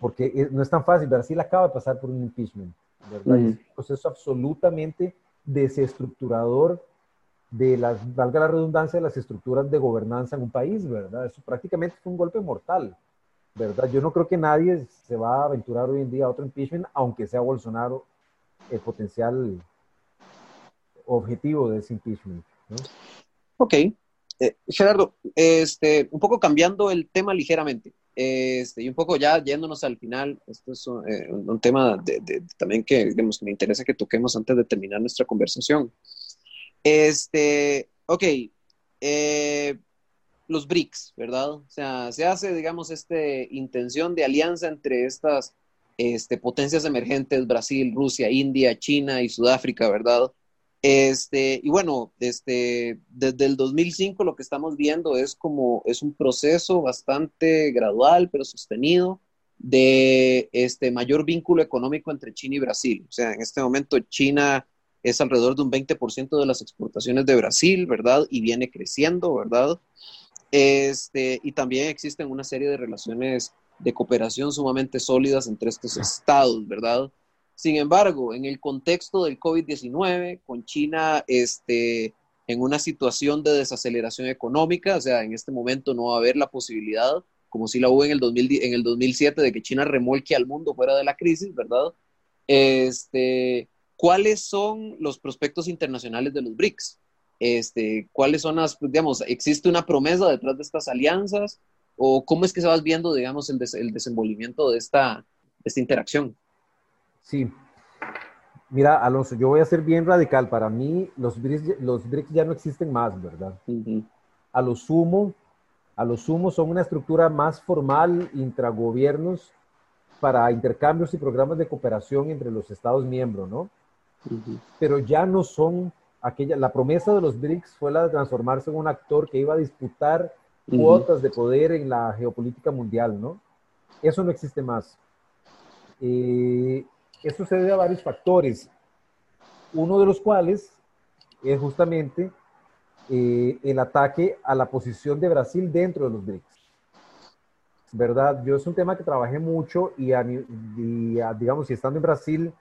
porque no es tan fácil. Brasil acaba de pasar por un impeachment, ¿verdad? Es un proceso absolutamente desestructurador de las, valga la redundancia, de las estructuras de gobernanza en un país, ¿verdad? Eso prácticamente fue un golpe mortal. ¿Verdad? Yo no creo que nadie se va a aventurar hoy en día a otro impeachment, aunque sea Bolsonaro el potencial objetivo de ese impeachment. ¿no? Ok. Eh, Gerardo, este, un poco cambiando el tema ligeramente, este, y un poco ya yéndonos al final, esto es un, eh, tema de, también que, digamos, me interesa que toquemos antes de terminar nuestra conversación. Este, ok, eh, los BRICS, ¿verdad? O sea, se hace, digamos, esta intención de alianza entre estas este, potencias emergentes, Brasil, Rusia, India, China y Sudáfrica, ¿verdad? Este, y bueno, este, desde el 2005 lo que estamos viendo es como, es un proceso bastante gradual, pero sostenido, de este mayor vínculo económico entre China y Brasil. O sea, en este momento China es alrededor de un 20% de las exportaciones de Brasil, ¿verdad? Y viene creciendo, ¿verdad? Este, y también existen una serie de relaciones de cooperación sumamente sólidas entre estos estados, ¿verdad? Sin embargo, en el contexto del COVID-19, con China este, en una situación de desaceleración económica, o sea, en este momento no va a haber la posibilidad, como si la hubo en el, 2000, en el 2007, de que China remolque al mundo fuera de la crisis, ¿verdad? Este, ¿Cuáles son los prospectos internacionales de los BRICS? Este, ¿Cuáles son las, digamos, existe una promesa detrás de estas alianzas? ¿O cómo es que se va viendo, digamos, el, el desenvolvimiento de esta, de esta interacción? Sí, Mira, Alonso, yo voy a ser bien radical. Para mí, los BRICS, los BRICS ya no existen más, ¿verdad? A lo sumo, a lo sumo son una estructura más formal intragobiernos para intercambios y programas de cooperación entre los Estados miembros, ¿no? Pero ya no son aquella, la promesa de los BRICS fue la de transformarse en un actor que iba a disputar cuotas de poder en la geopolítica mundial, ¿no? Eso no existe más. Eh, esto se debe a varios factores, uno de los cuales es justamente eh, el ataque a la posición de Brasil dentro de los BRICS. ¿Verdad? Yo es un tema que trabajé mucho y, digamos, si estando en Brasil,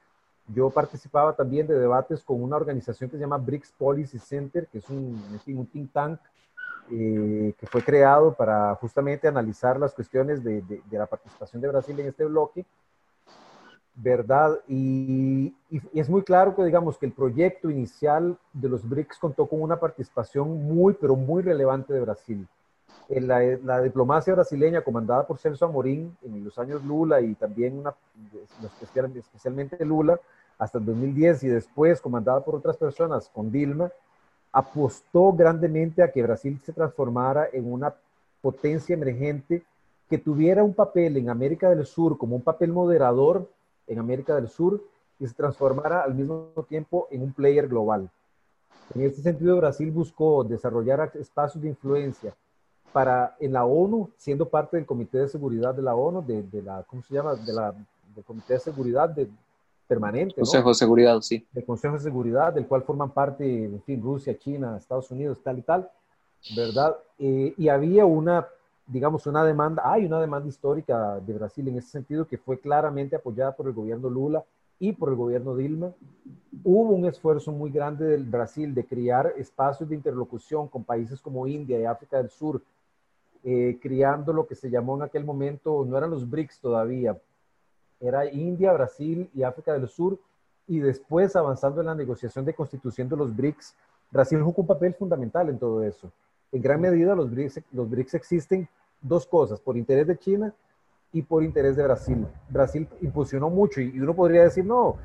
yo participaba también de debates con una organización que se llama BRICS Policy Center, que es un, un think tank eh, que fue creado para justamente analizar las cuestiones de, de, la participación de Brasil en este bloque ¿verdad? Y, es muy claro que digamos que el proyecto inicial de los BRICS contó con una participación muy, pero muy relevante de Brasil. En la, diplomacia brasileña comandada por Celso Amorín en los años Lula y también una, especialmente Lula hasta el 2010 y después comandada por otras personas con Dilma, apostó grandemente a que Brasil se transformara en una potencia emergente que tuviera un papel en América del Sur como un papel moderador en América del Sur y se transformara al mismo tiempo en un player global. En este sentido, Brasil buscó desarrollar espacios de influencia para en la ONU, siendo parte del Comité de Seguridad de la ONU, de, la, ¿cómo se llama? De la, del Comité de Seguridad de, permanente. Consejo de Seguridad, sí. Del Consejo de Seguridad, del cual forman parte, en fin, Rusia, China, Estados Unidos, tal y tal, ¿verdad? Eh, y había una digamos, una demanda, hay una demanda histórica de Brasil en ese sentido que fue claramente apoyada por el gobierno Lula y por el gobierno Dilma. Hubo un esfuerzo muy grande del Brasil de crear espacios de interlocución con países como India y África del Sur, eh, creando lo que se llamó en aquel momento, no eran los BRICS todavía, era India, Brasil y África del Sur, y después avanzando en la negociación de constitución de los BRICS, Brasil jugó un papel fundamental en todo eso. En gran medida los BRICS, existen dos cosas, por interés de China y por interés de Brasil. Brasil impulsionó mucho y, uno podría decir, no,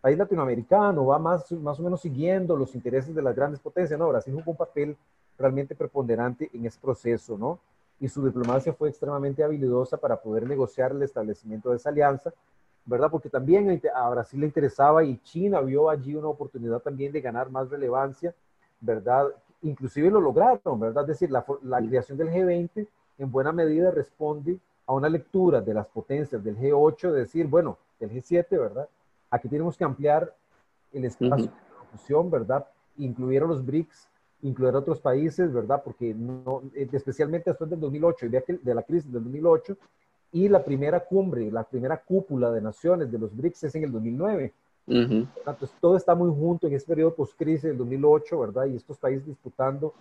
país latinoamericano va más, más o menos siguiendo los intereses de las grandes potencias. No, Brasil jugó un papel realmente preponderante en ese proceso, ¿no? Y su diplomacia fue extremadamente habilidosa para poder negociar el establecimiento de esa alianza, ¿verdad? Porque también a Brasil le interesaba y China vio allí una oportunidad también de ganar más relevancia, ¿verdad? Inclusive lo lograron, ¿verdad? Es decir, la, la creación del G20 en buena medida responde a una lectura de las potencias del G8, de decir, bueno, del G7, ¿verdad? Aquí tenemos que ampliar el espacio de discusión, ¿verdad? Incluir a los BRICS, incluir a otros países, ¿verdad? Porque no, eh, especialmente después del 2008 y de, de la crisis del 2008, y la primera cumbre, la primera cúpula de naciones de los BRICS es en el 2009. Entonces, todo está muy junto en ese periodo post-crisis del 2008, ¿verdad? Y estos países disputando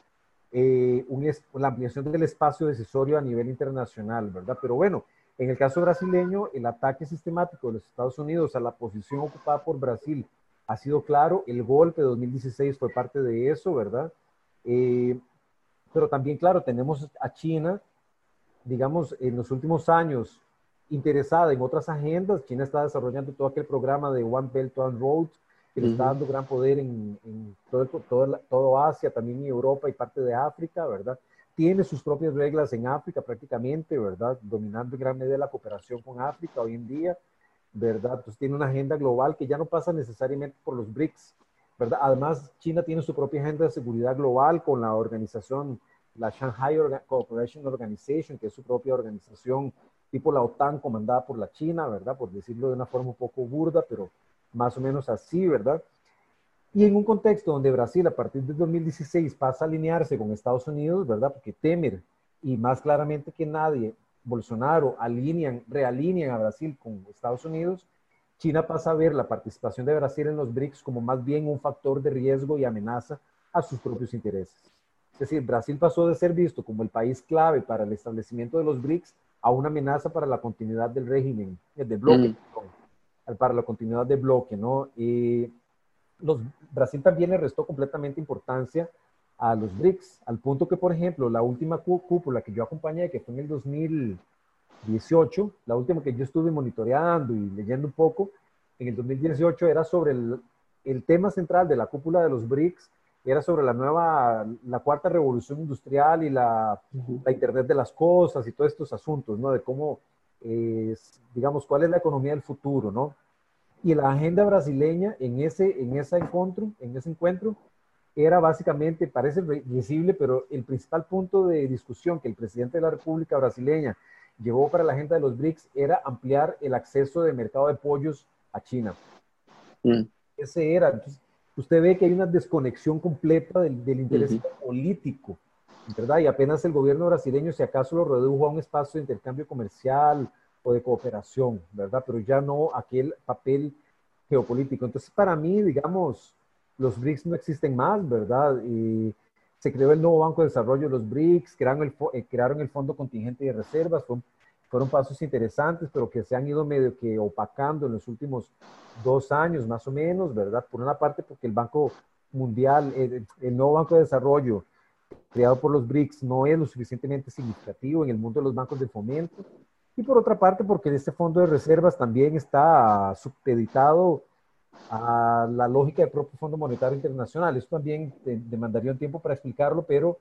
eh, la ampliación del espacio decisorio a nivel internacional, ¿verdad? Pero bueno, en el caso brasileño, el ataque sistemático de los Estados Unidos a la posición ocupada por Brasil ha sido claro, el golpe de 2016 fue parte de eso, ¿verdad? Eh, pero también, claro, tenemos a China, digamos, en los últimos años interesada en otras agendas. China está desarrollando todo aquel programa de One Belt, One Road, que le está dando gran poder en, todo, todo, todo, Asia, también en Europa y parte de África, ¿verdad? Tiene sus propias reglas en África prácticamente, ¿verdad? Dominando en gran medida la cooperación con África hoy en día, ¿verdad? Entonces tiene una agenda global que ya no pasa necesariamente por los BRICS, Además, China tiene su propia agenda de seguridad global con la organización, la Shanghai Cooperation Organization, que es su propia organización tipo la OTAN comandada por la China, ¿verdad? Por decirlo de una forma un poco burda, pero más o menos así, ¿verdad? Y en un contexto donde Brasil a partir de 2016 pasa a alinearse con Estados Unidos, ¿verdad? Porque Temer y más claramente que nadie, Bolsonaro alinean, realinean a Brasil con Estados Unidos, China pasa a ver la participación de Brasil en los BRICS como más bien un factor de riesgo y amenaza a sus propios intereses. Es decir, Brasil pasó de ser visto como el país clave para el establecimiento de los BRICS a una amenaza para la continuidad del régimen, eh, de bloque, para la continuidad del bloque, ¿no? Y los, Brasil también le restó completamente importancia a los BRICS, al punto que, por ejemplo, la última cúpula que yo acompañé, que fue en el 2018, la última que yo estuve monitoreando y leyendo un poco, en el 2018 era sobre el, el tema central de la cúpula de los BRICS, era sobre la nueva, la cuarta revolución industrial y la, la Internet de las cosas y todos estos asuntos, ¿no? De cómo, digamos, cuál es la economía del futuro, ¿no? Y la agenda brasileña en ese, en ese encuentro, en ese encuentro, era básicamente, parece visible, pero el principal punto de discusión que el presidente de la República Brasileña llevó para la agenda de los BRICS era ampliar el acceso de mercado de pollos a China. Mm. Ese era. Entonces, usted ve que hay una desconexión completa del, interés político, ¿verdad? Y apenas el gobierno brasileño, si acaso, lo redujo a un espacio de intercambio comercial o de cooperación, ¿verdad? Pero ya no aquel papel geopolítico. Entonces, para mí, digamos, los BRICS no existen más, ¿verdad? Y se creó el nuevo Banco de Desarrollo de los BRICS, crearon el, eh, crearon el Fondo Contingente de Reservas, fueron pasos interesantes, pero que se han ido medio que opacando en los últimos dos años más o menos, ¿verdad? Por una parte porque el Banco Mundial, el, nuevo Banco de Desarrollo creado por los BRICS no es lo suficientemente significativo en el mundo de los bancos de fomento, y por otra parte porque este fondo de reservas también está subeditado a la lógica del propio Fondo Monetario Internacional. Esto también demandaría un tiempo para explicarlo, pero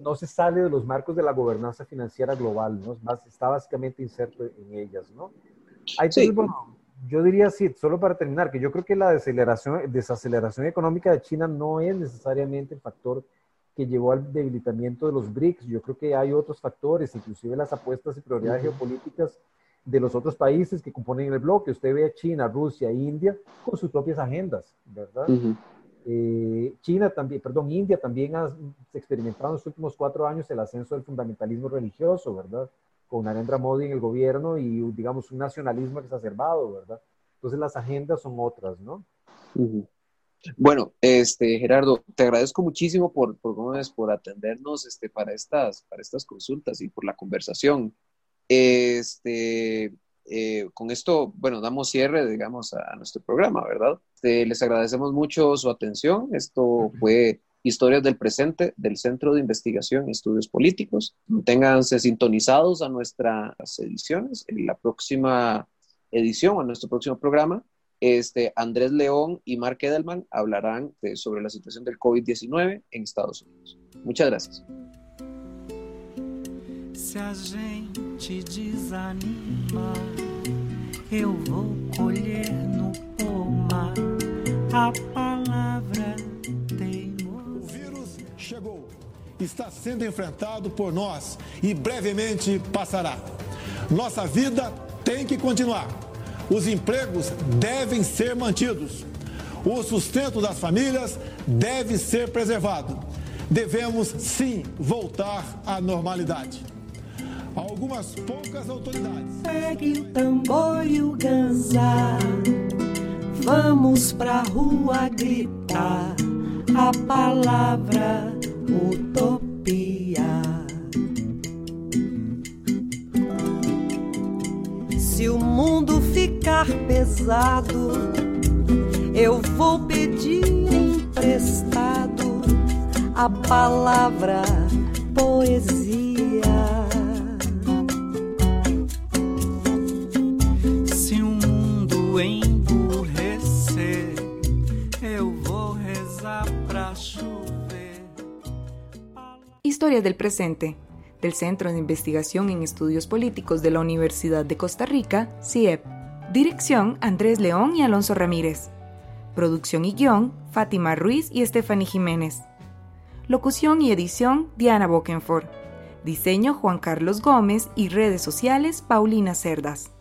no se sale de los marcos de la gobernanza financiera global, ¿no? Más, está básicamente inserto en ellas, ¿no? yo diría sí, solo para terminar, que yo creo que la desaceleración, desaceleración económica de China no es necesariamente el factor que llevó al debilitamiento de los BRICS. Yo creo que hay otros factores, inclusive las apuestas y prioridades geopolíticas de los otros países que componen el bloque. Usted ve a China, Rusia, India con sus propias agendas, ¿verdad? Eh, China también, perdón, India también ha experimentado en los últimos cuatro años el ascenso del fundamentalismo religioso, ¿verdad? Con Narendra Modi en el gobierno y, digamos, un nacionalismo exacerbado, ¿verdad? Entonces las agendas son otras, ¿no? Bueno, este, Gerardo, te agradezgo muchísimo por, por, por atendernos este, para, estas, para estas consultas y por la conversación. Este, eh, con esto, bueno, damos cierre, digamos, a, nuestro programa, ¿verdad? Este, les agradecemos mucho su atención. Esto fue Historias del Presente del Centro de Investigación y Estudios Políticos. Ténganse sintonizados a nuestras ediciones. En la próxima edición, a nuestro próximo programa, este, Andrés León y Mark Edelman hablarán sobre la situación del COVID-19 en Estados Unidos. Muchas gracias. Se a gente desanima, eu vou colher no pomar a palavra teimosa. O vírus chegou, está sendo enfrentado por nós e brevemente passará. Nossa vida tem que continuar. Os empregos devem ser mantidos. O sustento das famílias deve ser preservado. Devemos sim voltar à normalidade algumas poucas autoridades. Pegue o tambor e o ganzá, vamos pra rua gritar a palavra utopia. Se o mundo ficar pesado, eu vou pedir emprestado a palavra poesia. Historia del presente, del Centro de Investigación en Estudios Políticos de la Universidad de Costa Rica, CIEP. Dirección Andrés León y Alonso Ramírez. Producción y guion Fátima Ruiz y Stephanie Jiménez. Locución y edición Diana Bokenford. Diseño Juan Carlos Gómez y redes sociales Paulina Cerdas.